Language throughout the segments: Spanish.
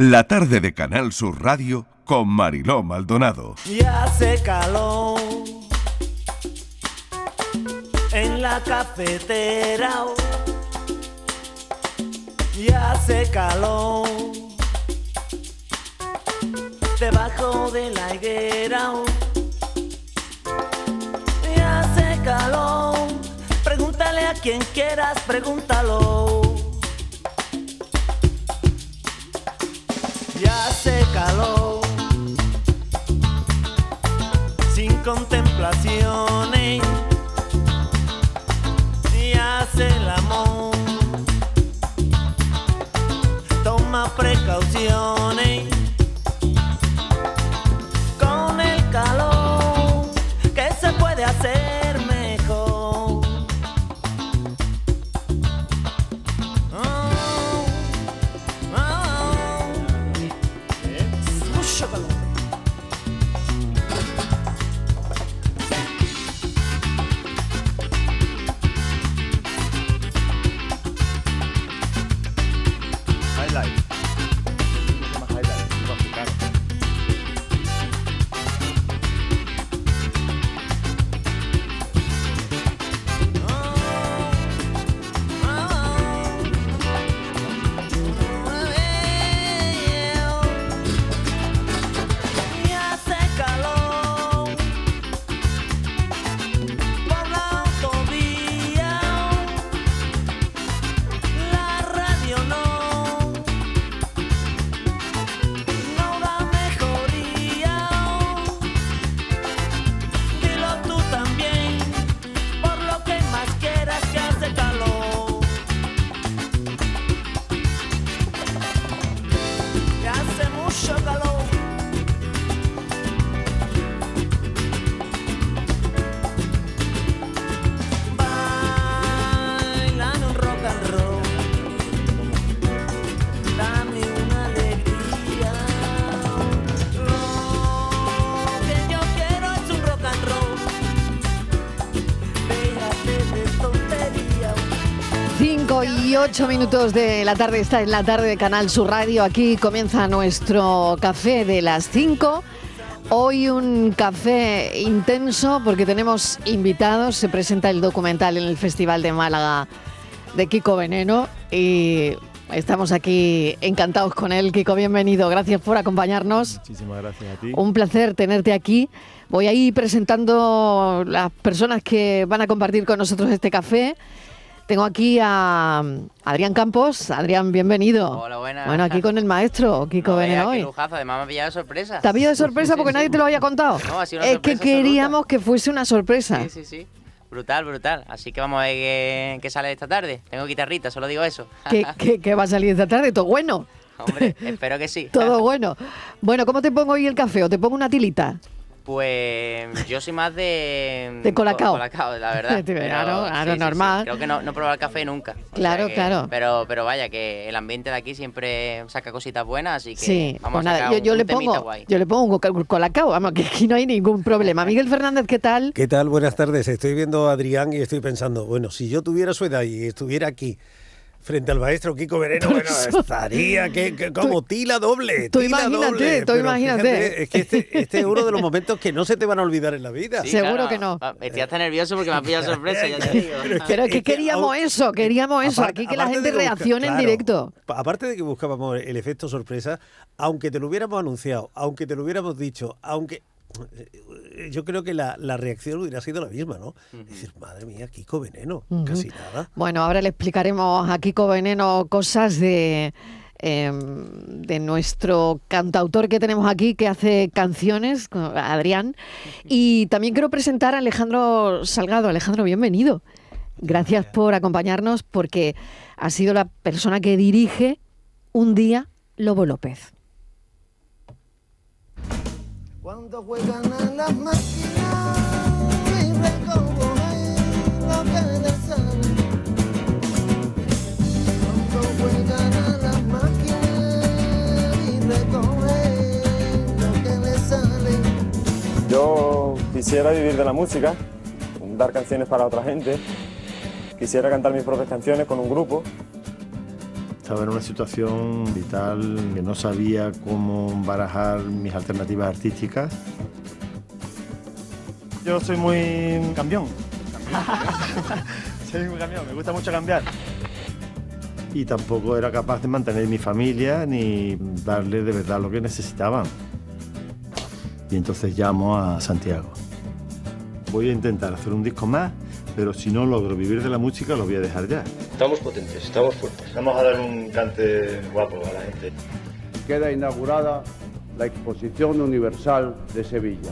La tarde de Canal Sur Radio con Mariló Maldonado. Ya hace calor en la cafetera. Ya hace calor debajo de la higuera. Ya hace calor. Pregúntale a quien quieras, pregúntalo. Ya hace calor. Sin contemplaciones. Y hace el amor. 8 minutos de la tarde, está en la tarde de Canal Sur Radio. Aquí comienza nuestro café de las 5. Hoy un café intenso porque tenemos invitados. Se presenta el documental en el Festival de Málaga de Kiko Veneno y estamos aquí encantados con él. Kiko, bienvenido. Gracias por acompañarnos. Muchísimas gracias a ti. Un placer tenerte aquí. Voy a ir presentando las personas que van a compartir con nosotros este café. Tengo aquí a Adrián Campos. Adrián, bienvenido. Hola, buenas. Bueno, aquí con el maestro Kiko No Veneno qué hoy. lujazo, además me ha pillado de sorpresa. Te ha pillado de sorpresa Sí, porque sí, nadie sí. te lo había contado. No, ha sido una es que sorpresa queríamos que fuese una sorpresa. Sí, sí, sí. Brutal, brutal. Así que vamos a ver qué, qué sale esta tarde. Tengo guitarrita, solo digo eso. ¿Qué, qué- qué va a salir esta tarde? Todo bueno. Hombre, espero que sí. Todo bueno. Bueno, ¿cómo te pongo hoy el café? ¿O te pongo una tilita? Pues yo soy más de... De colacao. co- Colacao, la verdad. Claro, Pero claro, normal. Creo que no, no he probado el café nunca. Claro, que- claro. Pero, pero vaya, que el ambiente de aquí siempre saca cositas buenas, así que Sí, vamos pues a nada, sacar yo, un- yo un le pongo, guay. yo le pongo un colacao, vamos, que aquí no hay ningún problema. Miguel Fernández, ¿qué tal? ¿Qué tal? Buenas tardes. Estoy viendo a Adrián y estoy pensando, bueno, si yo tuviera su edad y estuviera aquí frente al maestro Kiko Vereno, bueno, estaría que, que como tila doble. tú tila imagínate, doble. tú Pero imagínate. fíjate, es que este, este es uno de los momentos que no se te van a olvidar en la vida. Sí, Seguro claro. que no. Ah, Estoy hasta nervioso porque me ha pillado sorpresa, ya te digo. Pero es que Es que queríamos eso, queríamos eso, Aparte- aquí que la gente de que busca- reaccione en directo. pa- Aparte de que buscábamos el efecto sorpresa, aunque te lo hubiéramos anunciado, aunque te lo hubiéramos dicho, aunque yo creo que la, la reacción hubiera sido la misma, ¿no? Decir, madre mía, Kiko Veneno, casi nada. Bueno, ahora le explicaremos a Kiko Veneno cosas de, eh, de nuestro cantautor que tenemos aquí que hace canciones, con Adrián. Y también quiero presentar a Alejandro Salgado. Alejandro, bienvenido. Gracias por acompañarnos porque ha sido la persona que dirige un día Lobo López. Cuando juegan a las máquinas y recogen lo que sale. Cuando juegan a las máquinas y recogen lo que les sale. Yo quisiera vivir de la música, dar canciones para otra gente. Quisiera cantar mis propias canciones con un grupo. Estaba en una situación vital, que no sabía cómo barajar mis alternativas artísticas. Yo soy muy cambión. soy muy cambión, me gusta mucho cambiar. Y tampoco era capaz de mantener mi familia ni darle de verdad lo que necesitaban. Y entonces llamo a Santiago. Voy a intentar hacer un disco más, pero si no logro vivir de la música lo voy a dejar ya. Estamos potentes, estamos fuertes. Vamos a dar un cante guapo a la gente. Queda inaugurada la Exposición Universal de Sevilla.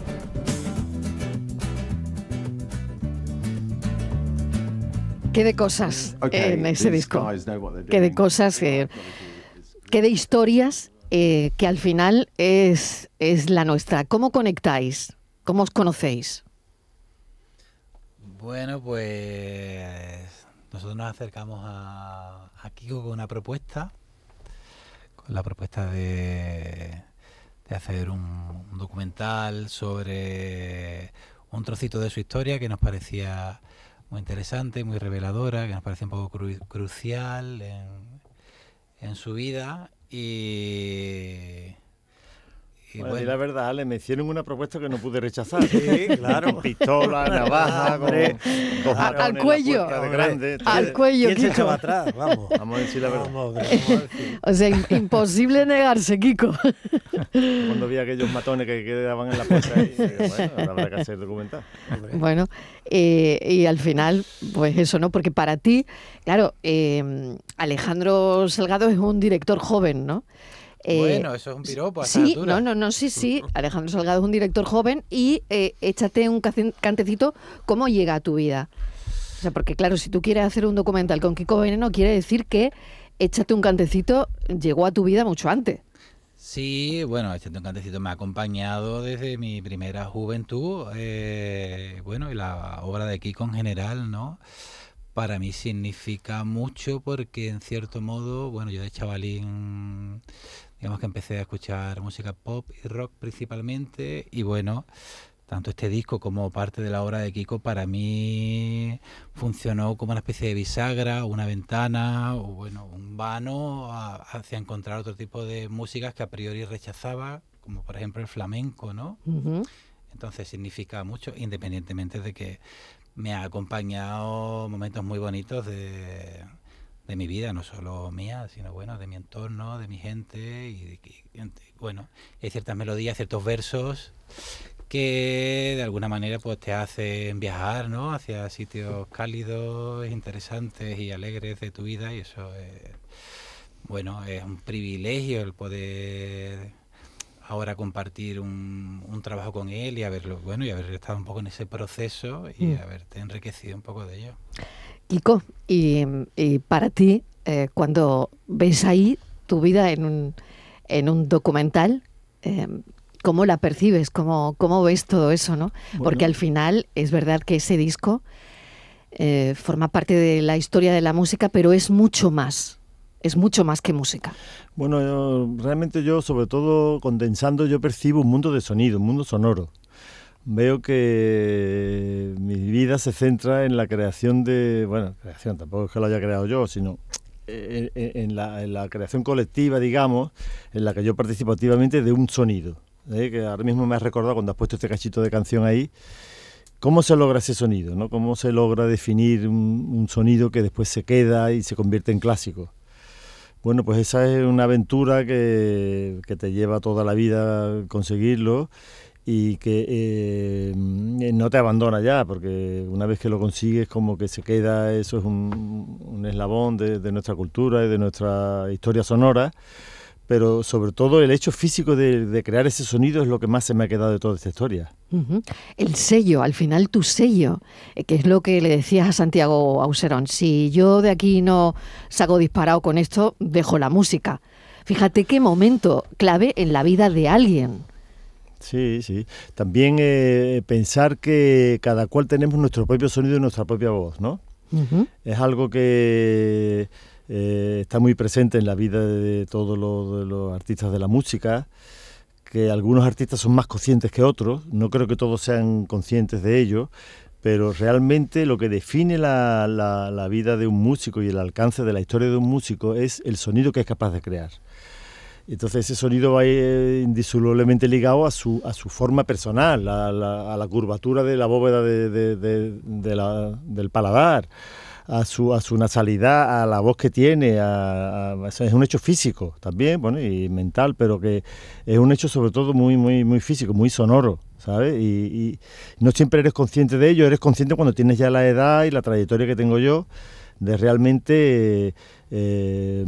¿Qué de cosas Okay, en ese disco? ¿Qué de cosas? eh, ¿Qué de historias eh, que al final es, es la nuestra? ¿Cómo conectáis? ¿Cómo os conocéis? Bueno, pues nosotros nos acercamos a, Kiko con una propuesta, con la propuesta de, hacer un, documental sobre un trocito de su historia que nos parecía muy interesante, muy reveladora, que nos parecía un poco cru- crucial en, en su vida. Y... y Bueno, y la verdad, le me hicieron una propuesta que no pude rechazar. Sí, claro. Pistola, navaja, con Hombre. dos Al- cuello. Hombre. grande. Al cuello, ¿Quién se Kiko. echaba atrás? Vamos. Vamos a decir la verdad. Vamos, hombre, vamos a decir. O sea, im- imposible negarse, Kiko. Cuando vi aquellos matones que quedaban en la puerta, y, digo, bueno, habrá que hacer documental. Bueno, eh, y al final, pues eso, ¿no? Porque para ti, claro, eh, Alejandro Salgado es un director joven, ¿no? Eh, Bueno, eso es un piropo a esta Sí, altura. no, no, no, sí, sí. Alejandro Salgado es un director joven y eh, échate un cantecito, ¿cómo llega a tu vida? O sea, porque claro, si tú quieres hacer un documental con Kiko Veneno, quiere decir que échate un cantecito llegó a tu vida mucho antes. Sí, bueno, este un cantecito me ha acompañado desde mi primera juventud, eh, bueno, y la obra de Kiko en general, ¿no? Para mí significa mucho porque en cierto modo, bueno, yo de chavalín, digamos que empecé a escuchar música pop y rock principalmente, y bueno, tanto este disco como parte de la obra de Kiko para mí funcionó como una especie de bisagra, una ventana o bueno, un vano a- hacia encontrar otro tipo de músicas que a priori rechazaba, como por ejemplo el flamenco, ¿no? Entonces significa mucho, independientemente de que me ha acompañado momentos muy bonitos de, de mi vida, no solo mía, sino bueno, de mi entorno, de mi gente y, y bueno, hay ciertas melodías, ciertos versos que de alguna manera pues te hacen viajar, ¿no? Hacia sitios cálidos, interesantes y alegres de tu vida y eso es, bueno, es un privilegio el poder ahora compartir un, un trabajo con él y haberlo, bueno, y haber estado un poco en ese proceso y Mm. haberte enriquecido un poco de ello. Kiko, y, y para ti, eh, cuando ves ahí tu vida en un, en un documental, eh, ¿cómo la percibes? ¿Cómo, ¿Cómo ves todo eso? ¿no? Porque al final es verdad que ese disco eh, forma parte de la historia de la música, pero es mucho más. Es mucho más que música. Bueno, yo- realmente yo, sobre todo condensando, yo percibo un mundo de sonido, un mundo sonoro. Veo que mi vida se centra en la creación de, bueno, creación, tampoco es que lo haya creado yo, sino la, en la creación colectiva, digamos, en la que yo participo activamente de un sonido. ¿eh? Que ahora mismo me has recordado cuando has puesto este cachito de canción ahí, ¿Cómo se logra ese sonido? ¿no? ¿Cómo se logra definir un, un sonido que después se queda y se convierte en clásico? Bueno, pues esa es una aventura que, que te lleva toda la vida conseguirlo y que eh, no te abandona ya, porque una vez que lo consigues como que se queda, eso es un, eslabón de, nuestra cultura y de nuestra historia sonora, pero sobre todo el hecho físico de, crear ese sonido es lo que más se me ha quedado de toda esta historia. El sello, al final tu sello, eh, que es lo que le decías a Santiago Auserón. Si yo de aquí no salgo disparado con esto, dejo la música. Fíjate qué momento clave en la vida de alguien. Sí, sí. También eh, pensar que cada cual tenemos nuestro propio sonido y nuestra propia voz, ¿no? Es algo que eh, está muy presente en la vida de todos los, de los artistas de la música, que algunos artistas son más conscientes que otros, no creo que todos sean conscientes de ello, pero realmente lo que define la, la- la vida de un músico y el alcance de la historia de un músico es el sonido que es capaz de crear. Entonces ese sonido va eh, indisolublemente ligado a su, a su forma personal, a la, a la curvatura de la bóveda de- de- de- la- del paladar, a su, a su nasalidad, a la voz que tiene, a, es un hecho físico también, bueno, y mental, pero que es un hecho sobre todo muy, muy, muy físico, muy sonoro, ¿sabes? Y no siempre eres consciente de ello, eres consciente cuando tienes ya la edad y la trayectoria que tengo yo de realmente eh,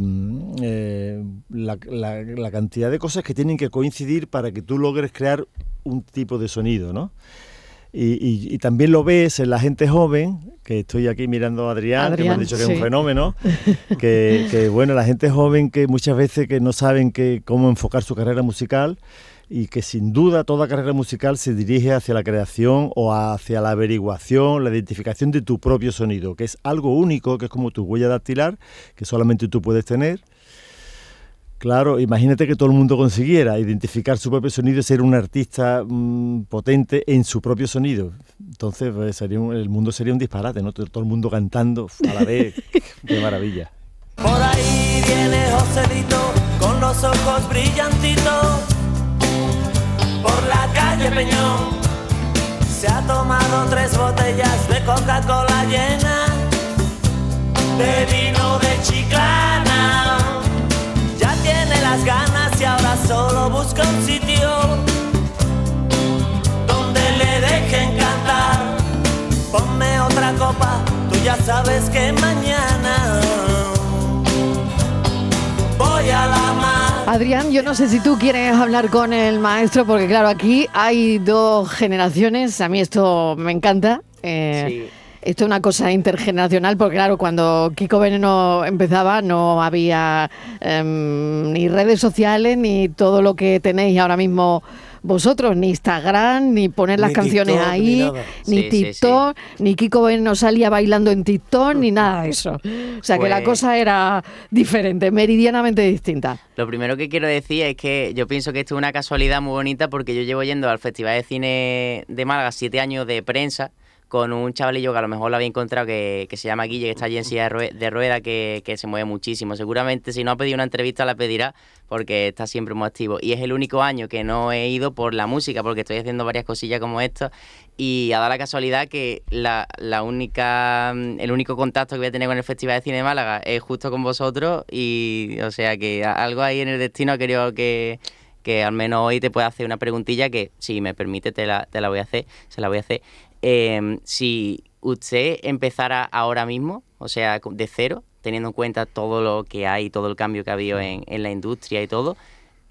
eh, la, la- la cantidad de cosas que tienen que coincidir para que tú logres crear un tipo de sonido, ¿no? Y, y- y también lo ves en la gente joven, que estoy aquí mirando a Adrián, que me han dicho que es un fenómeno, que, que, bueno, la gente joven que muchas veces que no saben que, cómo enfocar su carrera musical y que sin duda toda carrera musical se dirige hacia la creación o hacia la averiguación, la identificación de tu propio sonido, que es algo único, que es como tu huella dactilar, que solamente tú puedes tener. Claro, imagínate que todo el mundo consiguiera identificar su propio sonido y ser un artista mm, potente en su propio sonido. Entonces pues, sería un- el mundo sería un disparate, ¿no? Todo, todo el mundo cantando a la vez. Qué maravilla. Por ahí viene Joselito con los ojos brillantitos. Se ha tomado tres botellas de Coca-Cola llena de vino de chiclana. Ya tiene las ganas y ahora solo busca un sitio donde le dejen cantar. Ponme otra copa, tú ya sabes que mañana voy a la mar. Adrián, yo no sé si tú quieres hablar con el maestro, porque claro, aquí hay dos generaciones. A mí esto me encanta. Eh, Esto es una cosa intergeneracional, porque claro, cuando Kiko Veneno empezaba no había em, ni redes sociales, ni todo lo que tenéis ahora mismo vosotros, ni Instagram, ni poner las Ni canciones TikTok, ahí, ni Sí, sí, sí. TikTok, ni Kiko Veneno salía bailando en TikTok, ni nada de eso. O sea que la Pues- cosa era diferente, meridianamente distinta. Lo primero que quiero decir es que yo pienso que esto es una casualidad muy bonita porque yo llevo yendo al Festival de Cine de Málaga siete años de prensa con un chavalillo que a lo mejor lo había encontrado que, que se llama Guille, que está allí en silla de, rue- de rueda, que, que se mueve muchísimo. Seguramente si no ha pedido una entrevista la pedirá porque está siempre muy activo. Y es el único año que no he ido por la música porque estoy haciendo varias cosillas como esto y ha dado la casualidad que la, la única mm, el único contacto que voy a tener con el Festival de Cine Málaga es justo con vosotros y o sea que algo ahí en el destino ha querido que, que al menos hoy te pueda hacer una preguntilla que si me permite te la, te la voy a hacer, se la voy a hacer. Eh, si usted empezara ahora mismo, o sea, de cero, teniendo en cuenta todo lo que hay, todo el cambio que ha habido en, en la industria y todo,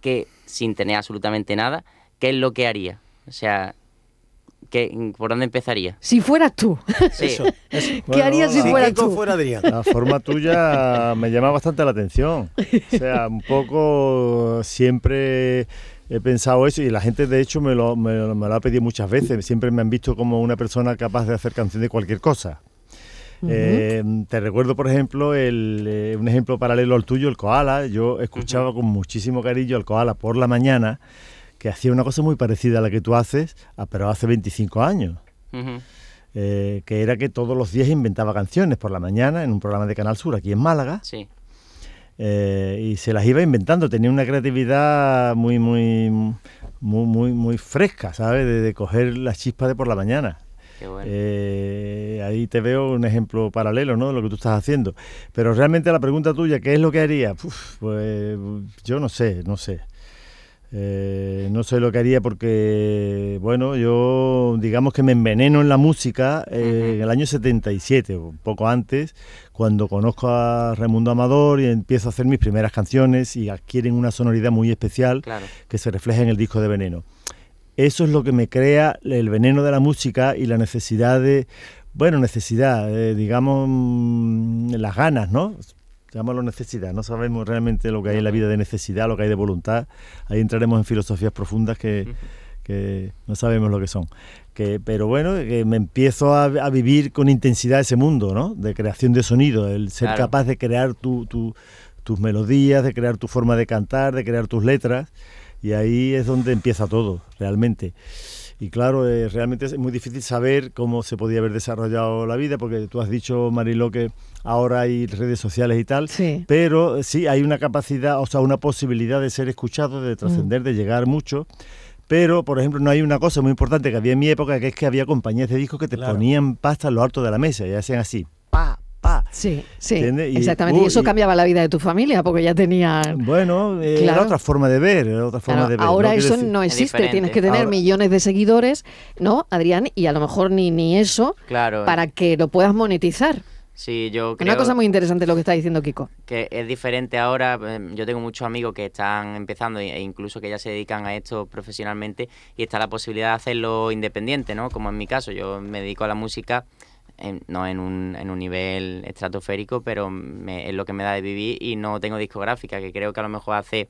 que sin tener absolutamente nada, ¿qué es lo que haría? O sea, ¿qué, ¿por dónde empezaría? Si fueras tú, Sí. Eso, eso. ¿qué harías si fueras tú? fuera Adrián. La forma tuya me llama bastante la atención. O sea, un poco siempre he pensado eso y la gente de hecho me lo, me, lo- me lo ha pedido muchas veces. Siempre me han visto como una persona capaz de hacer canción de cualquier cosa. Eh, te recuerdo, por ejemplo, el, eh, un ejemplo paralelo al tuyo, el koala. Yo escuchaba con muchísimo cariño al koala por la mañana, que hacía una cosa muy parecida a la que tú haces, ah, pero hace 25 años eh, que era que todos los días inventaba canciones por la mañana en un programa de Canal Sur aquí en Málaga Sí. Eh, y se las iba inventando. Tenía una creatividad muy, muy, muy, muy, muy fresca, ¿sabes? De, de coger la chispa de por la mañana. Qué bueno. Eh, ahí te veo un ejemplo paralelo, ¿no? De lo que tú estás haciendo. Pero realmente la pregunta tuya, ¿qué es lo que haría? Uf, pues yo no sé, no sé. Eh, no sé lo que haría porque, bueno, yo digamos que me enveneno en la música eh, en el año 77, un poco antes, cuando conozco a Raimundo Amador y empiezo a hacer mis primeras canciones y adquieren una sonoridad muy especial Claro. que se refleja en el disco de Veneno. Eso es lo que me crea el veneno de la música y la necesidad de, bueno, necesidad, eh, digamos, mm, las ganas, ¿no? Llamámoslo necesidad, no sabemos realmente lo que hay en la vida de necesidad, lo que hay de voluntad. Ahí entraremos en filosofías profundas que, que no sabemos lo que son. Que, pero bueno, que me empiezo a, a vivir con intensidad ese mundo, ¿no? De creación de sonido, el ser Claro. capaz de crear tu, tu- tus melodías, de crear tu forma de cantar, de crear tus letras. Y ahí es donde empieza todo, realmente. Y claro, eh, realmente es muy difícil saber cómo se podía haber desarrollado la vida, porque tú has dicho, Mariló, que ahora hay redes sociales y tal, Sí. pero sí hay una capacidad, o sea, una posibilidad de ser escuchado, de trascender, de llegar mucho. Pero, por ejemplo, no hay una cosa muy importante que había en mi época, que es que había compañías de discos que te Claro. ponían pasta en lo alto de la mesa y hacían así, Sí, sí, ¿Entiendes? Y- exactamente. Y uy, eso y- cambiaba la vida de tu familia, porque ya tenían... Bueno, eh, Claro. era otra forma de ver, era otra forma Claro, de ver. ahora eso decir- no existe, tienes que tener Ahora- millones de seguidores, ¿no, Adrián? Y a lo mejor ni, ni eso Claro. para que lo puedas monetizar. Sí, yo creo Una cosa muy interesante lo que está diciendo Kiko. que es diferente ahora. eh, Yo tengo muchos amigos que están empezando e incluso que ya se dedican a esto profesionalmente y está la posibilidad de hacerlo independiente, ¿no? Como en mi caso, yo me dedico a la música, en- no en un, en un nivel estratosférico, pero me- es lo que me da de vivir y no tengo discográfica, que creo que a lo mejor hace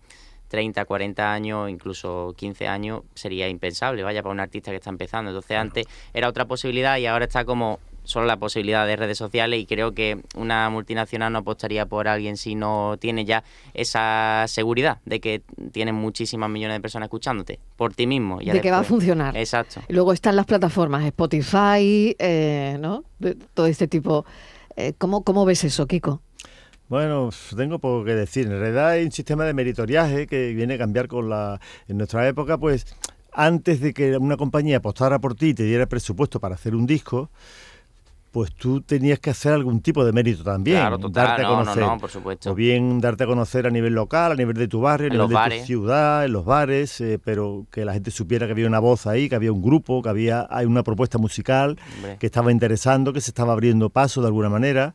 30, 40 años, incluso 15 años, sería impensable, vaya, para un artista que está empezando. Entonces antes era otra posibilidad y ahora está como solo la posibilidad de redes sociales y creo que una multinacional no apostaría por alguien si no tiene ya esa seguridad de que tienes muchísimas millones de personas escuchándote por ti mismo. y ya De que va a funcionar. Exacto. Y Luego están las plataformas, Spotify, eh, ¿no? De todo este tipo. Eh, ¿cómo, ¿Cómo ves eso, Kiko? Bueno, tengo poco que decir. En realidad hay un sistema de meritoriaje que viene a cambiar con la... En nuestra época, pues, antes de que una compañía apostara por ti y te diera presupuesto para hacer un disco, pues tú tenías que hacer algún tipo de mérito también. Claro, total, darte a no, no, conocer. no, por supuesto. O bien darte a conocer a nivel local, a nivel de tu barrio, a En nivel de bares. tu ciudad, en los bares, eh, pero que la gente supiera que había una voz ahí, que había un grupo, que había hay una propuesta musical Hombre. que estaba interesando, que se estaba abriendo paso de alguna manera.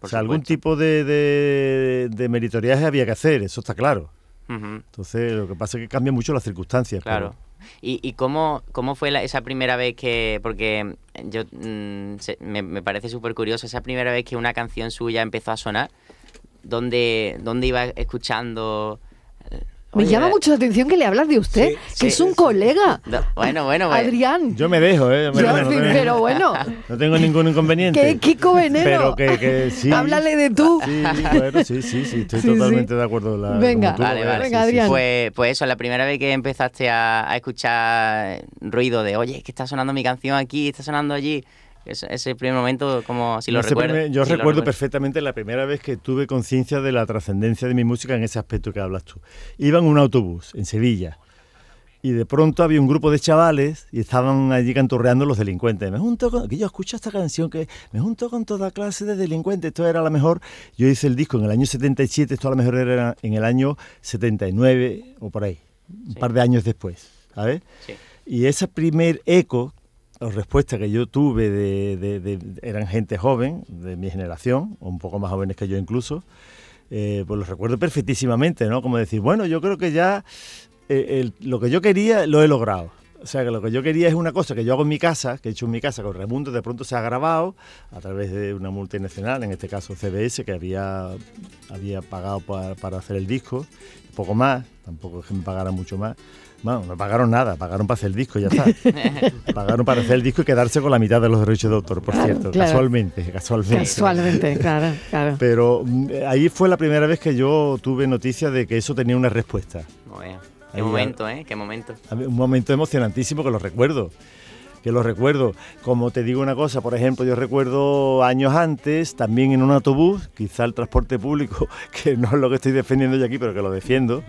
O sea, algún tipo de, de, de meritoriaje había que hacer, eso está claro. Entonces, lo que pasa es que cambian mucho las circunstancias. Claro. ¿Y, y cómo, cómo fue esa primera vez que.? Porque yo mm, me, me parece súper curioso, esa primera vez que una canción suya empezó a sonar, ¿dónde, dónde iba escuchando? Eh, Me oye, llama eh, mucho la atención que le hablas de usted, Sí, que sí, es un sí. colega. no, bueno, bueno, pues, Adrián. Pero yo me dejo, ¿eh? Yo me Yo, dejo, en no, fin, tengo, pero bueno, no tengo ningún inconveniente. que Kiko Veneno. Pero que, que sí. Háblale de tú. Sí, bueno, sí, sí, sí, estoy Sí, sí. totalmente de acuerdo. la- Venga. tú Vale, veas, vale. Venga, sí, Adrián. sí. Pues, pues eso, la primera vez que empezaste a, a escuchar ruido de, oye, es que está sonando mi canción aquí, está sonando allí. Ese, ese primer momento, como si lo Ese primer- yo si recuerdo perfectamente la primera vez que tuve conciencia de la trascendencia de mi música en ese aspecto que hablas tú. Iba en un autobús en Sevilla y de pronto había un grupo de chavales y estaban allí canturreando los delincuentes. Me junto con, que yo escucho esta canción que me junto con toda clase de delincuentes. Esto era la mejor. Yo hice el disco en el año 77, esto a lo mejor era en el año 79 o por ahí, un par de años después, ¿sabes? Sí. Y ese primer eco o respuesta que yo tuve de, eran gente joven, de mi generación, un poco más jóvenes que yo incluso, eh, pues los recuerdo perfectísimamente, ¿no? Como decir, bueno, yo creo que ya eh, lo que yo quería lo he logrado. O sea, que lo que yo quería es una cosa que yo hago en mi casa, que he hecho en mi casa con Raimundo, de pronto se ha grabado a través de una multinacional, en este caso CBS, que había, había pagado pa- para hacer el disco, poco más, tampoco es que me pagaran mucho más. Bueno, no pagaron nada, pagaron para hacer el disco, ya está. pagaron para hacer el disco y quedarse con la mitad de los derechos de autor, por Claro, cierto, claro. casualmente, casualmente. Casualmente, claro, claro. Pero mm, ahí fue la primera vez que yo tuve noticia de que eso tenía una respuesta. Muy Ahí Qué ya- momento, ¿eh? Qué momento. Un momento emocionantísimo que lo recuerdo. Que lo recuerdo. Como te digo una cosa, por ejemplo, yo recuerdo años antes, también en un autobús, quizá el transporte público, que no es lo que estoy defendiendo yo aquí, pero que lo defiendo.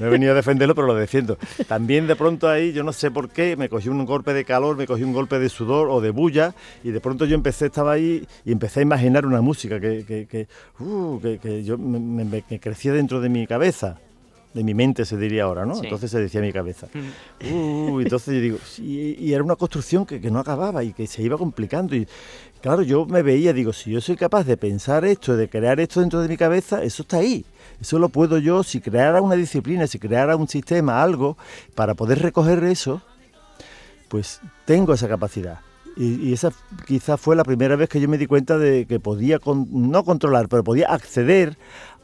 No he venido a defenderlo, pero lo defiendo. También de pronto ahí, yo no sé por qué, me cogí un golpe de calor, me cogí un golpe de sudor o de bulla, y de pronto yo empecé, estaba ahí y empecé a imaginar una música que, que, que, uh, que- yo me, me- me- que crecía dentro de mi cabeza. De mi mente se diría ahora, ¿no? Sí. Entonces se decía mi cabeza. Uh, entonces yo digo, sí, y era una construcción que, que no acababa y que se iba complicando. Y claro, yo me veía, digo, si yo soy capaz de pensar esto, de crear esto dentro de mi cabeza, eso está ahí. Eso lo puedo yo, si creara una disciplina, si creara un sistema, algo, para poder recoger eso, pues tengo esa capacidad. Y, y esa quizás fue la primera vez que yo me di cuenta de que podía, con- no controlar, pero podía acceder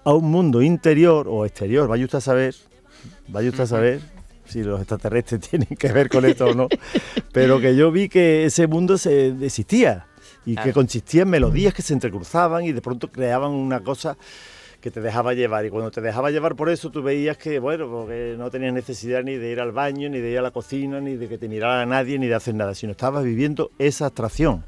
a un mundo interior o exterior, vaya usted a saber, vaya usted a saber si los extraterrestres tienen que ver con esto o no, pero que yo vi que ese mundo se, existía y que consistía en melodías que se entrecruzaban y de pronto creaban una cosa que te dejaba llevar. Y cuando te dejaba llevar por eso, tú veías que, bueno, porque no tenías necesidad ni de ir al baño, ni de ir a la cocina, ni de que te mirara nadie, ni de hacer nada, sino estabas viviendo esa abstracción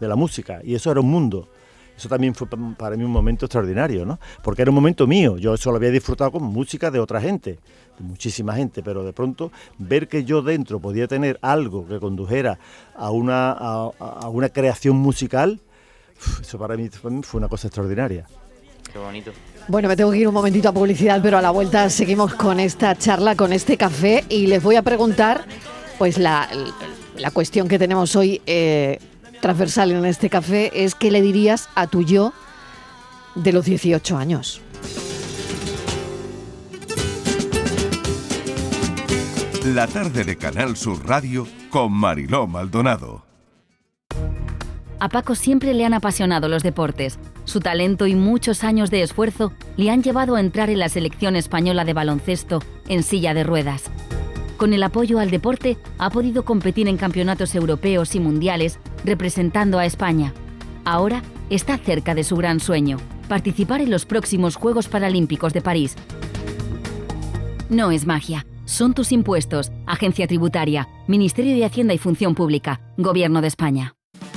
de la música. Y eso era un mundo. Eso también fue para mí un momento extraordinario, ¿no? Porque era un momento mío. Yo eso lo había disfrutado con música de otra gente, de muchísima gente, pero de pronto ver que yo dentro podía tener algo que condujera a una, a, una creación musical, eso para mí fue una cosa extraordinaria. Qué bonito. Bueno, me tengo que ir un momentito a publicidad, pero a la vuelta seguimos con esta charla, con este café y les voy a preguntar, pues la, la cuestión que tenemos hoy. Eh, transversal en este café es qué le dirías a tu yo de los 18 años. La tarde de Canal Sur Radio con Mariló Maldonado. A Paco siempre le han apasionado los deportes. Su talento y muchos años de esfuerzo le han llevado a entrar en la selección española de baloncesto en silla de ruedas. Con el apoyo al deporte, ha podido competir en campeonatos europeos y mundiales representando a España. Ahora está cerca de su gran sueño, participar en los próximos Juegos Paralímpicos de París. No es magia, son tus impuestos, Agencia Tributaria, Ministerio de Hacienda y Función Pública, Gobierno de España.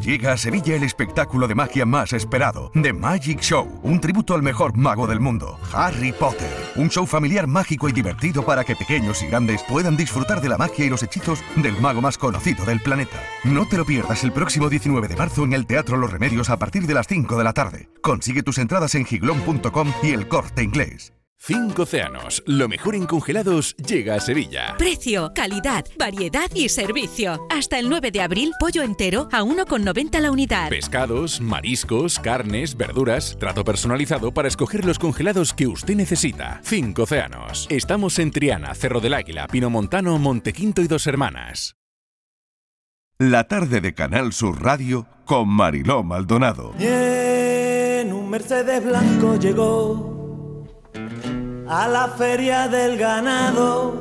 Llega a Sevilla el espectáculo de magia más esperado, The Magic Show, un tributo al mejor mago del mundo, Harry Potter. Un show familiar mágico y divertido para que pequeños y grandes puedan disfrutar de la magia y los hechizos del mago más conocido del planeta. No te lo pierdas el próximo 19 de marzo en el Teatro Los Remedios a partir de las 5 de la tarde. Consigue tus entradas en giglón.com y el corte inglés. Cinco océanos, lo mejor en congelados llega a Sevilla. Precio, calidad, variedad y servicio. Hasta el 9 de abril, pollo entero a 1,90 la unidad. Pescados, mariscos, carnes, verduras, trato personalizado para escoger los congelados que usted necesita. Cinco océanos. Estamos en Triana, Cerro del Águila, Pino Montano, Montequinto y Dos Hermanas. La tarde de Canal Sur Radio con Mariló Maldonado. en un Mercedes blanco llegó a la feria del ganado.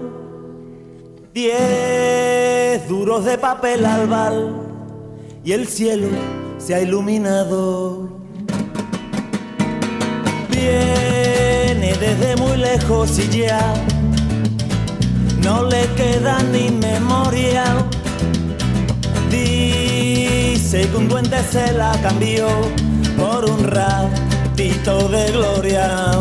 Diez duros de papel albal y el cielo se ha iluminado. Viene desde muy lejos y ya no le queda ni memoria. Dice que un duende se la cambió por un ratito de gloria.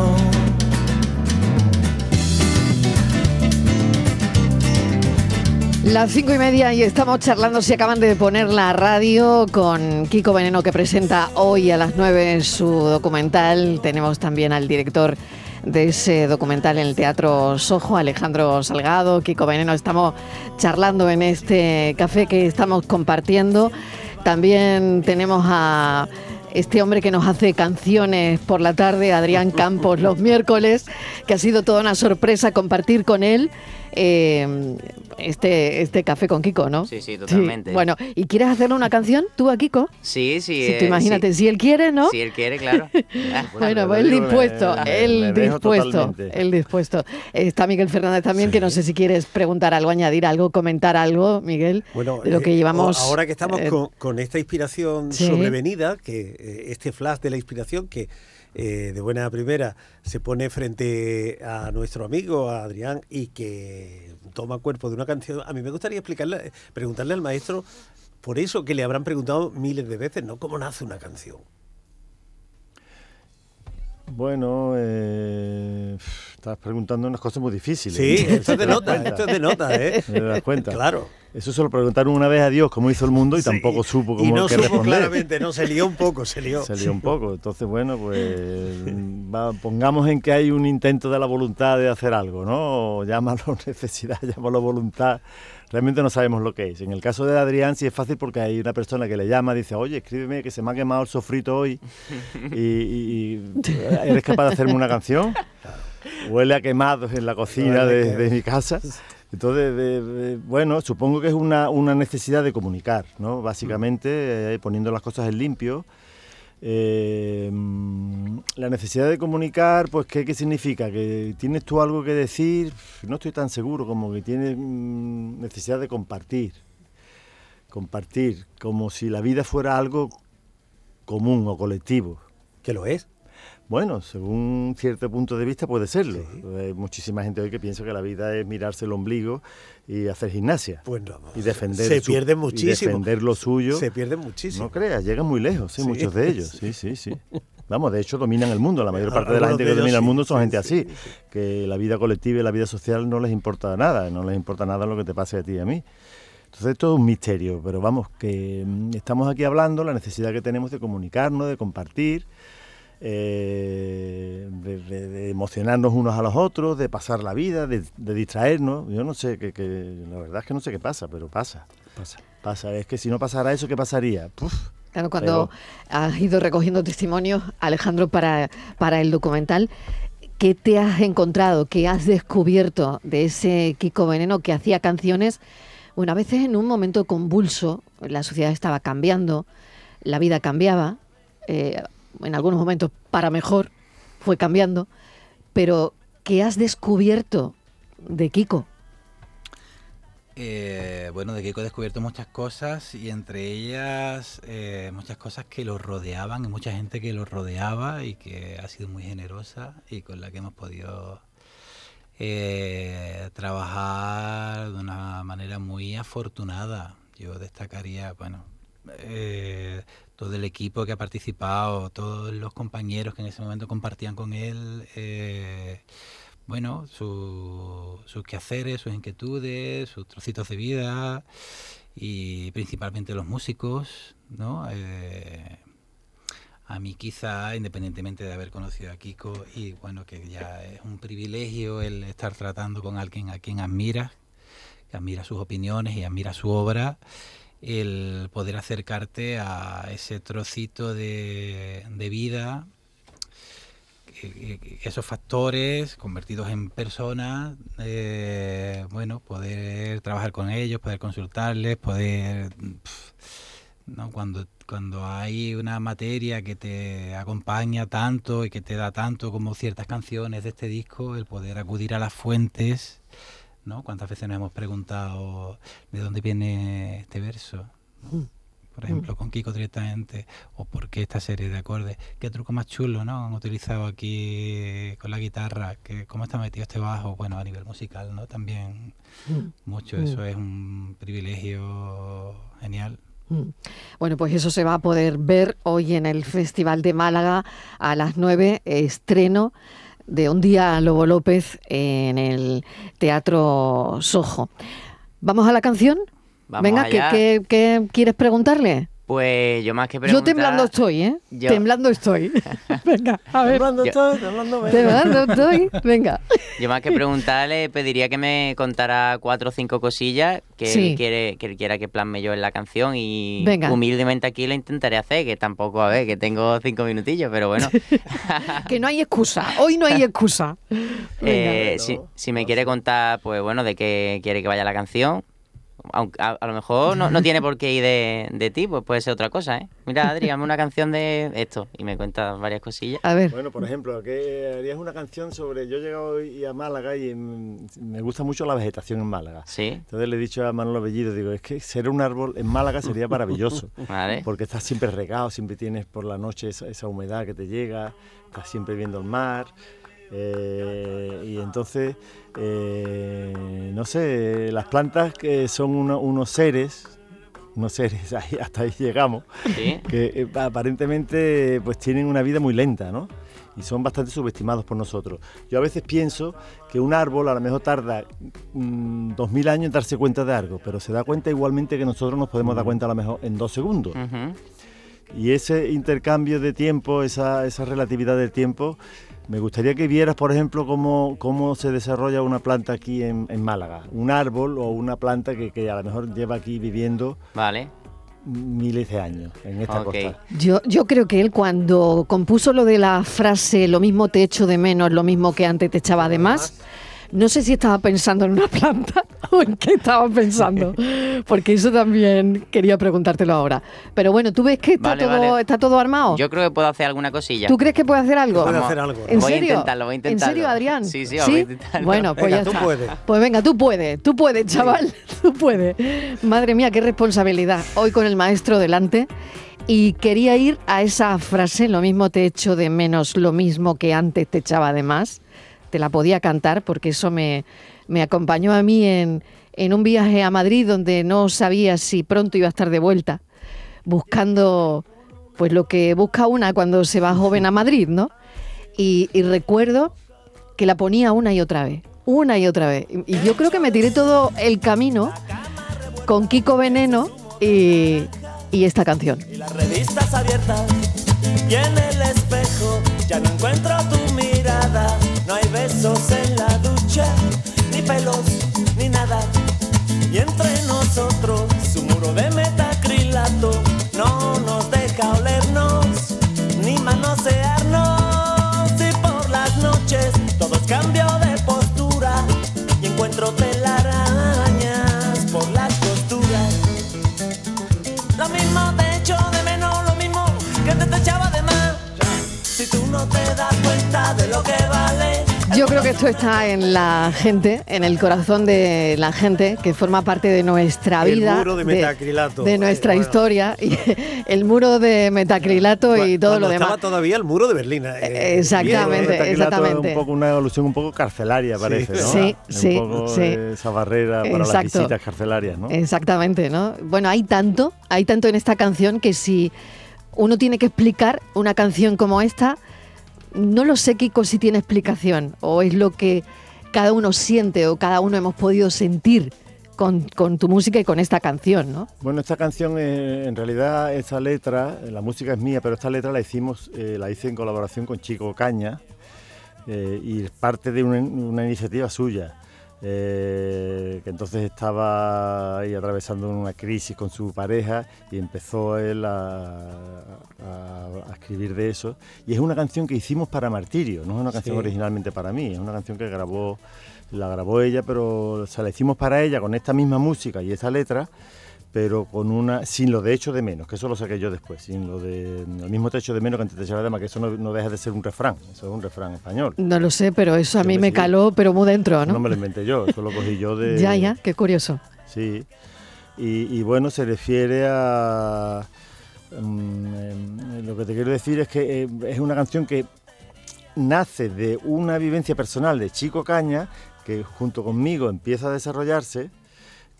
Las cinco y media y estamos charlando, se acaban de poner la radio con Kiko Veneno que presenta hoy a las nueve su documental. Tenemos también al director de ese documental en el Teatro Sojo, Alejandro Salgado, Kiko Veneno. Estamos charlando en este café que estamos compartiendo. También tenemos a este hombre que nos hace canciones por la tarde, Adrián Campos, los miércoles, que ha sido toda una sorpresa compartir con él eh, este, este café con Kiko, ¿no? Sí, sí, totalmente. Bueno, ¿y quieres hacerle una canción tú a Kiko? Sí, sí. Si tú eh, imagínate, sí. si él quiere, ¿no? Si él quiere, claro. Ah, Bueno, pues él digo, dispuesto, dejo dispuesto, él dispuesto. Está Miguel Fernández también, que no sé si quieres preguntar algo, añadir algo, comentar algo, Miguel, Bueno, de lo que eh, llevamos. o- Ahora que estamos eh, con, con esta inspiración sí. sobrevenida, que eh, este flash de la inspiración que eh, de buena primera se pone frente a nuestro amigo a Adrián y que toma cuerpo de una canción, a mí me gustaría explicarle, preguntarle al maestro por eso que le habrán preguntado miles de veces, ¿no? ¿Cómo nace una canción? Bueno, eh, estás preguntando unas cosas muy difíciles. Sí, ¿no? esto es de ¿Te das nota, cuenta? esto es de nota, ¿eh? ¿Te das cuenta? Claro. Eso se lo preguntaron una vez a Dios cómo hizo el mundo y tampoco supo cómo Y no qué supo responder. claramente, no, se lió un poco, se lió. Se lió un poco. Entonces, bueno, pues va- pongamos en que hay un intento de la voluntad de hacer algo, ¿no? O llámalo necesidad, llámalo voluntad. Realmente no sabemos lo que es. En el caso de Adrián sí es fácil porque hay una persona que le llama, dice, oye, escríbeme que se me ha quemado el sofrito hoy y, y- y eres capaz de hacerme una canción. Huele a quemados en la cocina de, de mi casa. Entonces, de- de- bueno, supongo que es una, una necesidad de comunicar, ¿no? Básicamente, eh, poniendo las cosas en limpio. Eh, mm, la necesidad de comunicar, pues, ¿qué, ¿qué significa? ¿Que tienes tú algo que decir? No estoy tan seguro, como que tienes mm, necesidad de compartir. Compartir, como si la vida fuera algo común o colectivo. ¿Que lo es? Bueno, según cierto punto de vista puede serlo. Hay muchísima gente hoy que piensa que la vida es mirarse el ombligo y hacer gimnasia. Pues no, y defender se su- pierde y muchísimo. defender lo suyo. Se pierde muchísimo. No creas, llegan muy lejos. Sí. muchos de ellos. Sí, sí, sí. Vamos, de hecho dominan el mundo. La mayor parte de la gente que domina el mundo son gente sí, así, que la vida colectiva y la vida social no les importa nada, no les importa nada lo que te pase a ti y a mí. Entonces esto es un misterio, pero vamos, que mm, estamos aquí hablando, la necesidad que tenemos de comunicarnos, de compartir, eh, de, de- de emocionarnos unos a los otros, de pasar la vida, de, de distraernos. Yo no sé, que, que- la verdad es que no sé qué pasa, pero pasa. Pasa. Pasa. Es que si no pasara eso, ¿qué pasaría? Puf, Claro, cuando has ido recogiendo testimonios, Alejandro, para, para el documental, ¿qué te has encontrado, qué has descubierto de ese Kiko Veneno que hacía canciones, bueno, a veces en un momento convulso, la sociedad estaba cambiando, la vida cambiaba, eh, en algunos momentos para mejor fue cambiando, pero ¿qué has descubierto de Kiko? Eh, bueno, de Kiko he descubierto muchas cosas y entre ellas eh, muchas cosas que lo rodeaban y mucha gente que lo rodeaba y que ha sido muy generosa y con la que hemos podido eh, trabajar de una manera muy afortunada. Yo destacaría, bueno, todo el equipo que ha participado, todos los compañeros que en ese momento compartían con él. eh, bueno, su- sus quehaceres, sus inquietudes, sus trocitos de vida y principalmente los músicos, ¿no? Eh, a mí quizá, independientemente de haber conocido a Kiko, y bueno, que ya es un privilegio el estar tratando con alguien a quien admiras, que admira sus opiniones y admira su obra, el poder acercarte a ese trocito de, de vida esos factores convertidos en personas, eh, bueno, poder trabajar con ellos, poder consultarles, poder, ¿no? Cuando, cuando hay una materia que te acompaña tanto y que te da tanto como ciertas canciones de este disco, el poder acudir a las fuentes, ¿no? ¿Cuántas veces nos hemos preguntado de dónde viene este verso? ¿no? por ejemplo, con Kiko directamente, o por qué esta serie de acordes, qué truco más chulo, ¿no? Han utilizado aquí con la guitarra, que cómo está metido este bajo, bueno, a nivel musical, ¿no? También mucho, Mm. eso es un privilegio genial. Mm. Bueno, pues eso se va a poder ver hoy en el Festival de Málaga a las 9, estreno de Un día Lobo López en el Teatro Sojo. ¿Vamos a la canción? Vamos Venga, ¿qué, allá. qué- qué quieres preguntarle? Pues yo más que Yo preguntar... temblando estoy, ¿eh? Yo- Temblando estoy. Venga, a ver. Temblando Yo- estoy, temblando Temblando estoy. Venga. Yo más que preguntarle pediría que me contara cuatro o cinco cosillas que Sí. él quiere que él quiera que plasme yo en la canción y Venga. humildemente aquí lo intentaré hacer, que tampoco, a ver, que tengo cinco minutillos, pero bueno. Que no hay excusa. Hoy no hay excusa. Eh, si, si me quiere contar, pues bueno, de qué quiere que vaya la canción. Aunque a, a lo mejor no, no tiene por qué ir de, de ti, pues puede ser otra cosa, ¿eh? Mira, Adri, hazme una canción de esto. Y me cuenta varias cosillas. A ver. Bueno, por ejemplo, que harías una canción sobre. Yo he llegado hoy a Málaga y mm, me gusta mucho la vegetación en Málaga. Sí. Entonces le he dicho a Manolo Bellido, digo, es que ser un árbol en Málaga sería maravilloso. Vale. Porque estás siempre regado, siempre tienes por la noche esa, esa humedad que te llega, estás siempre viendo el mar. Eh, y entonces, eh, no sé, las plantas que son uno- unos seres, unos seres, ahí- hasta ahí llegamos, Sí. que eh, aparentemente pues tienen una vida muy lenta, ¿no? Y son bastante subestimados por nosotros. Yo a veces pienso que un árbol a lo mejor tarda mm, dos mil años en darse cuenta de algo, pero se da cuenta igualmente que nosotros nos podemos dar cuenta a lo mejor en dos segundos. Y ese intercambio de tiempo, esa, esa relatividad del tiempo, me gustaría que vieras, por ejemplo, cómo, cómo se desarrolla una planta aquí en, en Málaga. Un árbol o una planta que, que a lo mejor lleva aquí viviendo Vale. miles de años en esta Ok. costa. Yo, yo creo que él cuando compuso lo de la frase lo mismo te echo de menos, lo mismo que antes te echaba de más, no sé si estaba pensando en una planta o en qué estaba pensando, porque eso también quería preguntártelo ahora. Pero bueno, ¿tú ves que está, Vale, todo, vale. está todo armado? Yo creo que puedo hacer alguna cosilla. ¿Tú crees que puede hacer algo? Vamos, ¿En Voy a serio? intentarlo, voy a intentarlo. ¿En serio, Adrián? Sí, sí, voy a intentarlo. Bueno, pues Venga, ya tú está. puedes. Pues venga, tú puedes, tú puedes, chaval, tú puedes. Madre mía, qué responsabilidad. Hoy con el maestro delante. Y quería ir a esa frase, lo mismo te echo de menos, lo mismo que antes te echaba de más. Te la podía cantar porque eso me, acompañó a mí en, un viaje a Madrid donde no sabía si pronto iba a estar de vuelta, buscando pues lo que busca una cuando se va joven a Madrid, ¿no? Y, recuerdo que la ponía una y otra vez, una y otra vez. Y, yo creo que me tiré todo el camino con Kiko Veneno y, y esta canción. y las revistas abiertas y en el espejo ya no encuentro tu mirada en la ducha ni pelos ni nada. Y entre nosotros su muro de metacrilato no nos deja olernos creo que esto está en la gente, en el corazón de la gente que forma parte de nuestra El vida. muro de metacrilato. de nuestra Bueno. historia. Y el muro de metacrilato y todo Cuando lo demás. Estaba todavía el muro de Berlín. eh, Exactamente, eh. exactamente. Es un poco una evolución un poco carcelaria, parece, ¿no? Sí, Un sí, poco sí. esa barrera para las Exacto. visitas carcelarias, ¿no? Exactamente, ¿no? Bueno, hay tanto, hay tanto en esta canción que si uno tiene que explicar una canción como esta, no lo sé, Kiko, si tiene explicación o es lo que cada uno siente o cada uno hemos podido sentir con, con tu música y con esta canción, ¿no? Bueno, esta canción, eh, en realidad, esa letra, eh, la música es mía, pero esta letra la hicimos, eh, la hice en colaboración con Chico Caña y es parte de una, una iniciativa suya. Eh, que entonces estaba ahí atravesando una crisis con su pareja y empezó él a, a- a escribir de eso. Y es una canción que hicimos para Martirio, no es una canción Sí. originalmente para mí, es una canción que grabó, la grabó ella, pero se la hicimos para ella con esta misma música y esta letra pero con una sin lo de hecho de menos, que eso lo saqué yo después, sin lo de el mismo te echo de menos que antes te echaba de más, que eso no, no deja de ser un refrán, eso es un refrán español. No lo sé, pero eso a mí me caló, pero muy dentro, No ¿no? me lo inventé yo, eso lo cogí yo de... Ya, ya, qué curioso. Sí, y, y bueno, se refiere a... mm, em, lo que te quiero decir es que eh, es una canción que nace de una vivencia personal de Chico Caña, que junto conmigo empieza a desarrollarse,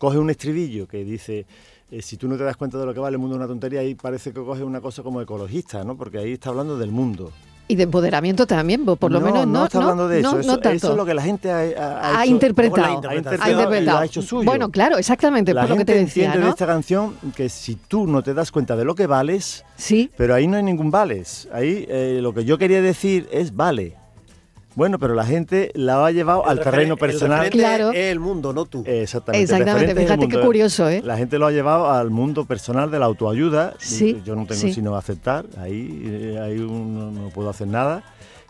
coge un estribillo que dice, eh, si tú no te das cuenta de lo que vale el mundo es una tontería, ahí parece que coge una cosa como ecologista, ¿no? Porque ahí está hablando del mundo. Y de empoderamiento también, por lo no, menos no. no está hablando de eso. no, eso, no tanto. eso es lo que la gente ha, ha- ha ha hecho- interpretado, ha interpretado, ha interpretado. hecho suyo. Bueno, claro, exactamente, la por lo que te decía, entiende de esta canción que si tú no te das cuenta de lo que vales, sí. pero ahí no hay ningún vales. Ahí eh, lo que yo quería decir es vale. Bueno, pero la gente la ha llevado al El terreno el personal. referente Claro. es el mundo, no tú. Exactamente. el el fíjate qué curioso, ¿eh? La gente lo ha llevado al mundo personal de la autoayuda. Sí, Yo no tengo sí. sino aceptar. Ahí, eh, ahí no puedo hacer nada.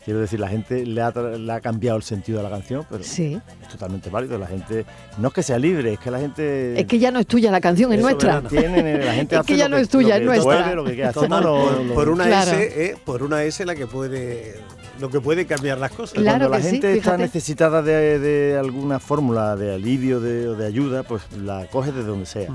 Quiero decir, la gente le ha, tra- le ha cambiado el sentido de la canción, pero Sí. es totalmente válido. La gente no es que sea libre, es que la gente Es que ya no es tuya la canción, es nuestra. eh, la gente es que ya no que- es tuya, es nuestra. puede, que lo- por, lo- por una Claro. S, eh, por una S la que puede, lo que puede cambiar las cosas. Claro cuando la sí, gente está necesitada de, de alguna fórmula de alivio de- o de ayuda, pues la coge de donde sea.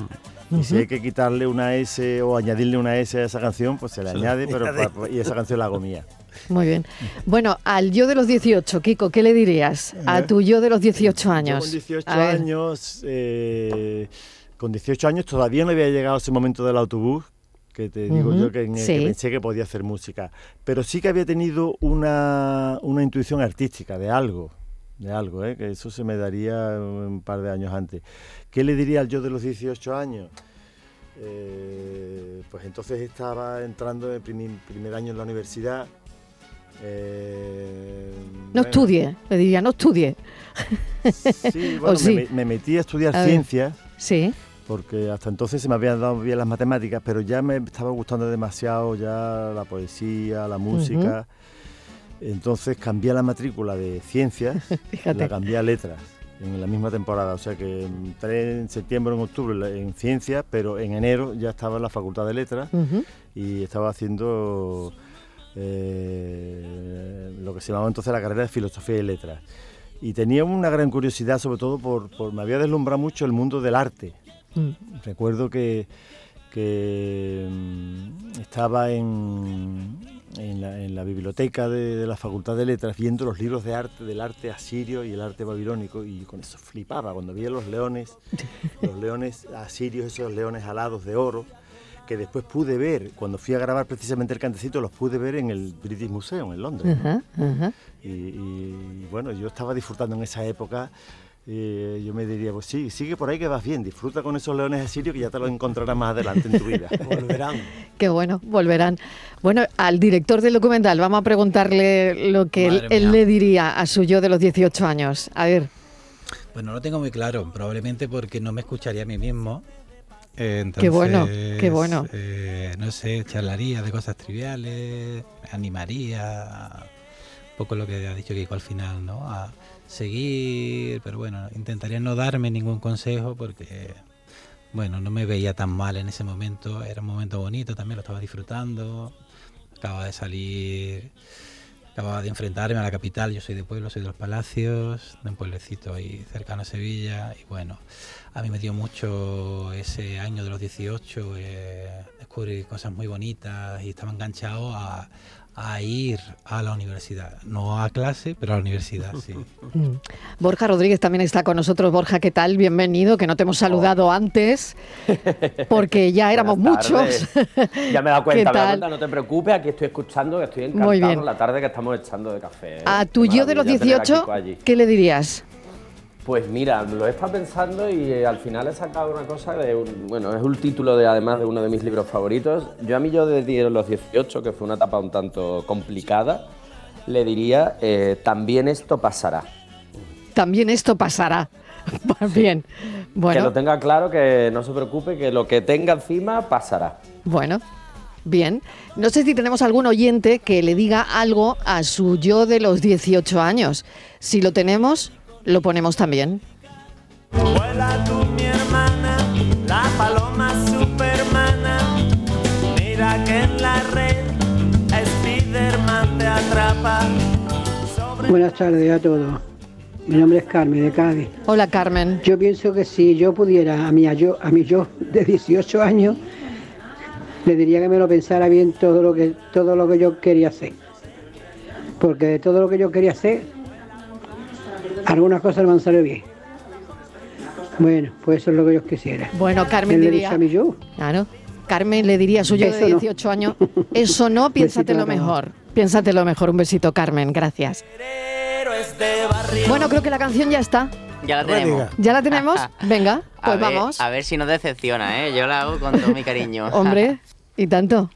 Y si hay que quitarle una S o añadirle una S a esa canción, pues se le añade, pero y esa canción la hago mía. Muy bien. Bueno, al yo de los 18, Kiko, ¿qué le dirías a ¿Eh? tu yo de los 18 Yo años? con 18 A ver. años, eh, con 18 años todavía no había llegado ese momento del autobús, que te digo yo que, en el sí. que pensé que podía hacer música, pero sí que había tenido una, una intuición artística de algo, de algo, ¿eh? que eso se me daría un par de años antes. ¿Qué le diría al yo de los 18 años? Eh, pues entonces estaba entrando en primer, primer año en la universidad. Eh, No bueno, estudie, le diría, no estudie. Sí, ¿O bueno, sí? Me, me metí a estudiar A ciencias. Sí. Porque hasta entonces se me habían dado bien las matemáticas, pero ya me estaba gustando demasiado ya la poesía, la música. Entonces cambié la matrícula de ciencias, la cambié a letras en la misma temporada. O sea que entré en septiembre o en octubre en ciencias, pero en enero ya estaba en la facultad de letras y estaba haciendo eh, lo que se llamaba entonces la carrera de filosofía y letras. Y tenía una gran curiosidad, sobre todo por, por- me había deslumbrado mucho el mundo del arte. Mm. Recuerdo que, que, mm, estaba en, en la, en la biblioteca de, de la Facultad de Letras viendo los libros de arte, del arte asirio y el arte babilónico, y con eso flipaba cuando veía los leones, los leones asirios, esos leones alados de oro, que después pude ver, cuando fui a grabar precisamente el cantecito, los pude ver en el British Museum en Londres. Y, y, bueno, yo estaba disfrutando en esa época. yo me diría, pues sí, sigue por ahí que vas bien, disfruta con esos leones asirios que ya te los encontrarás más adelante en tu vida. Volverán. Qué bueno, volverán. Bueno, al director del documental vamos a preguntarle lo que él, él le diría a su yo de los 18 años. A ver, Pues no lo tengo muy claro, probablemente porque no me escucharía a mí mismo. Eh, Qué bueno, qué bueno. eh, no sé, charlaría de cosas triviales, me animaría, un poco lo que ha dicho Kiko al final, ¿no? A seguir, pero bueno, intentaría no darme ningún consejo porque, bueno, no me veía tan mal en ese momento, era un momento bonito, también lo estaba disfrutando, acababa de salir Acababa de enfrentarme a la capital, yo soy de pueblo, soy de los Palacios, de un pueblecito ahí cercano a Sevilla, y bueno, a mí me dio mucho ese año de los 18, eh, descubrir cosas muy bonitas y estaba enganchado a, a ir a la universidad, no a clase, pero a la universidad, sí. mm, Borja Rodríguez también está con nosotros. Borja, ¿qué tal? Bienvenido, que no te hemos saludado antes, porque ya éramos muchos. Ya me he dado cuenta, ¿Qué me he dado tal? cuenta, no te preocupes, aquí estoy escuchando, que estoy encantado Muy bien. la tarde que estamos echando de café. ¿eh? A tu yo de los maravilla tener a 18, Kiko allí. ¿qué le dirías? Pues mira, lo he estado pensando y eh, al final he sacado una cosa de un, bueno, es un título de además de uno de mis libros favoritos. Yo a mí yo de die- los 18, que fue una etapa un tanto complicada, le diría, eh, también esto pasará. También esto pasará. Pues Bien, Que bueno, lo tenga claro, que no se preocupe, que lo que tenga encima pasará. bueno, bien. No sé si tenemos algún oyente que le diga algo a su yo de los 18 años. Si lo tenemos, lo ponemos también. Vuela tú mi hermana, la paloma supermana. Mira que en la red Spiderman te atrapa. Buenas tardes a todos. Mi nombre es Carmen de Cádiz. Hola Carmen. Yo pienso que si yo pudiera a mi yo, a mi yo de 18 años, le diría que me lo pensara bien todo lo que todo lo que yo quería hacer. Porque de todo lo que yo quería hacer, algunas cosas me han salido bien. Bueno, pues eso es lo que yo quisiera. Bueno, Carmen ¿Qué le diría. dice a mi yo? Claro. Carmen le diría a su yo de Eso no. 18 años, eso no, piénsatelo mejor. Piénsatelo mejor. Un besito, Carmen. Gracias. Bueno, creo que la canción ya está. Ya la tenemos. ¿Ya la tenemos? Venga, A pues ver- vamos. A ver si nos decepciona, ¿eh? Yo la hago con todo mi cariño. Hombre, y tanto.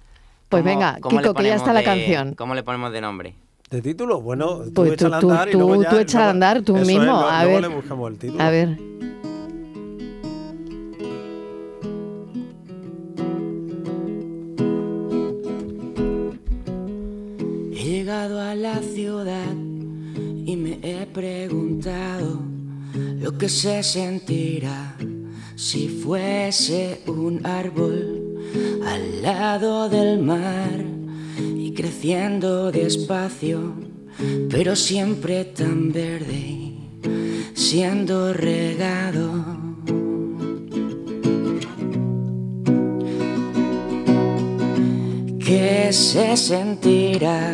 Pues ¿Cómo- venga, Kiko, que ya está la canción. ¿Cómo le ponemos de nombre? ¿De título? Bueno, tú Pues tú, échala a tú, andar y tú, luego ya- tú a luego- andar tú es, mismo. luego- a luego ver. le buscamos el título. A ver. He llegado a la ciudad y me he preguntado lo que se sentirá si fuese un árbol al lado del mar y creciendo despacio, pero siempre tan verde, siendo regado. ¿Qué se sentirá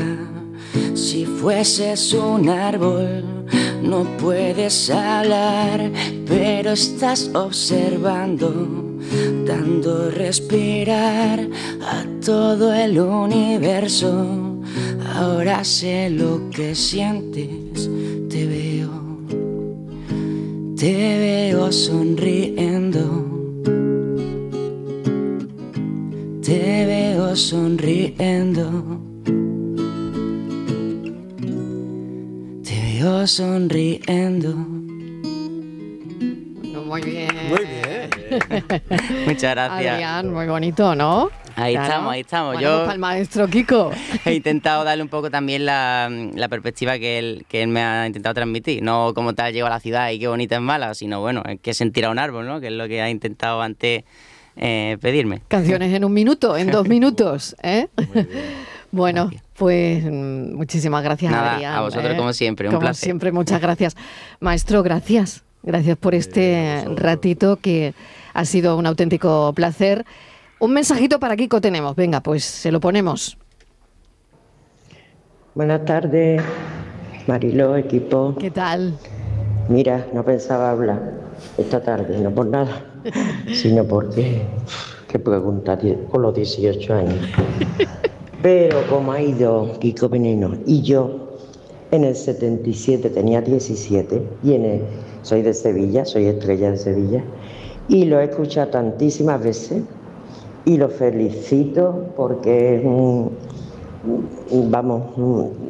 si fueses un árbol? No puedes hablar, pero estás observando, dando respirar a todo el universo. Ahora sé lo que sientes, te veo, te veo sonriendo. Te veo sonriendo. Te veo sonriendo. Muchas gracias. Adrián, muy bonito, ¿no? Ahí Claro. estamos, ahí estamos. Bueno, Yo pues pa'l maestro Kiko. he intentado darle un poco también la, la perspectiva que él, que él me ha intentado transmitir. No como tal llego a la ciudad y qué bonita es mala, sino bueno, es que sentirá un árbol, ¿no? Que es lo que ha intentado antes eh, pedirme. Canciones en un minuto, en dos minutos, ¿eh? Bueno, pues mm, muchísimas gracias, Nada, Adrián. a vosotros ¿eh? como siempre, un como placer. siempre, muchas gracias. Maestro, gracias. Gracias por este ratito que ha sido un auténtico placer. Un mensajito para Kiko tenemos. Venga, pues se lo ponemos. Buenas tardes, Mariló, equipo. ¿Qué tal? Mira, no pensaba hablar esta tarde, no por nada, sino porque, qué pregunta, con los 18 años. Pero como ha ido Kiko Veneno y yo en el 77 tenía 17 y en el- soy de Sevilla, soy estrella de Sevilla, y lo he escuchado tantísimas veces y lo felicito porque es un, vamos,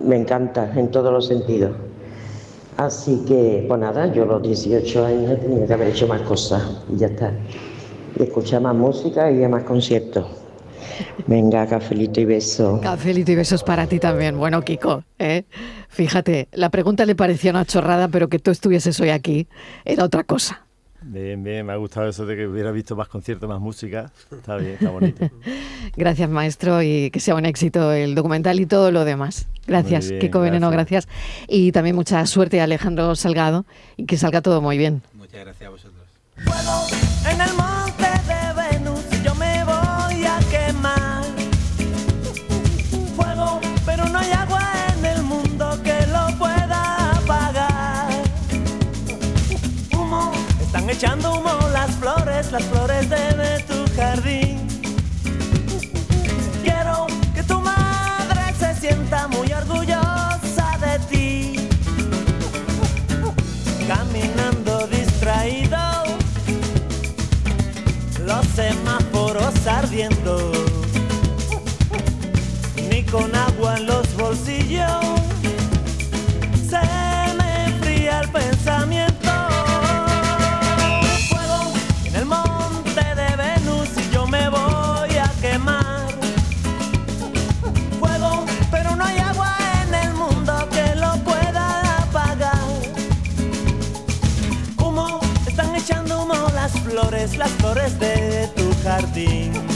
me encanta en todos los sentidos. Así que, pues nada, yo a los 18 años tenía que haber hecho más cosas y ya está. Y escuchar más música y a más conciertos. Venga, cafelito y beso. Cafelito y besos para ti también. Bueno, Kiko, ¿eh? fíjate, la pregunta le parecía una chorrada, pero que tú estuvieses hoy aquí era otra cosa. Bien, bien, me ha gustado eso de que hubiera visto más conciertos, más música. Está bien, está bonito. Gracias, maestro, y que sea un éxito el documental y todo lo demás. Gracias, bien, Kiko Veneno, gracias. gracias. Y también mucha suerte a Alejandro Salgado y que salga todo muy bien. Muchas gracias a vosotros. En el monte echando humo las flores, las flores de tu jardín. Quiero que tu madre se sienta muy orgullosa de ti. Caminando distraído los semáforos ardiendo, ni con agua en los bolsillos, las flores de tu jardín.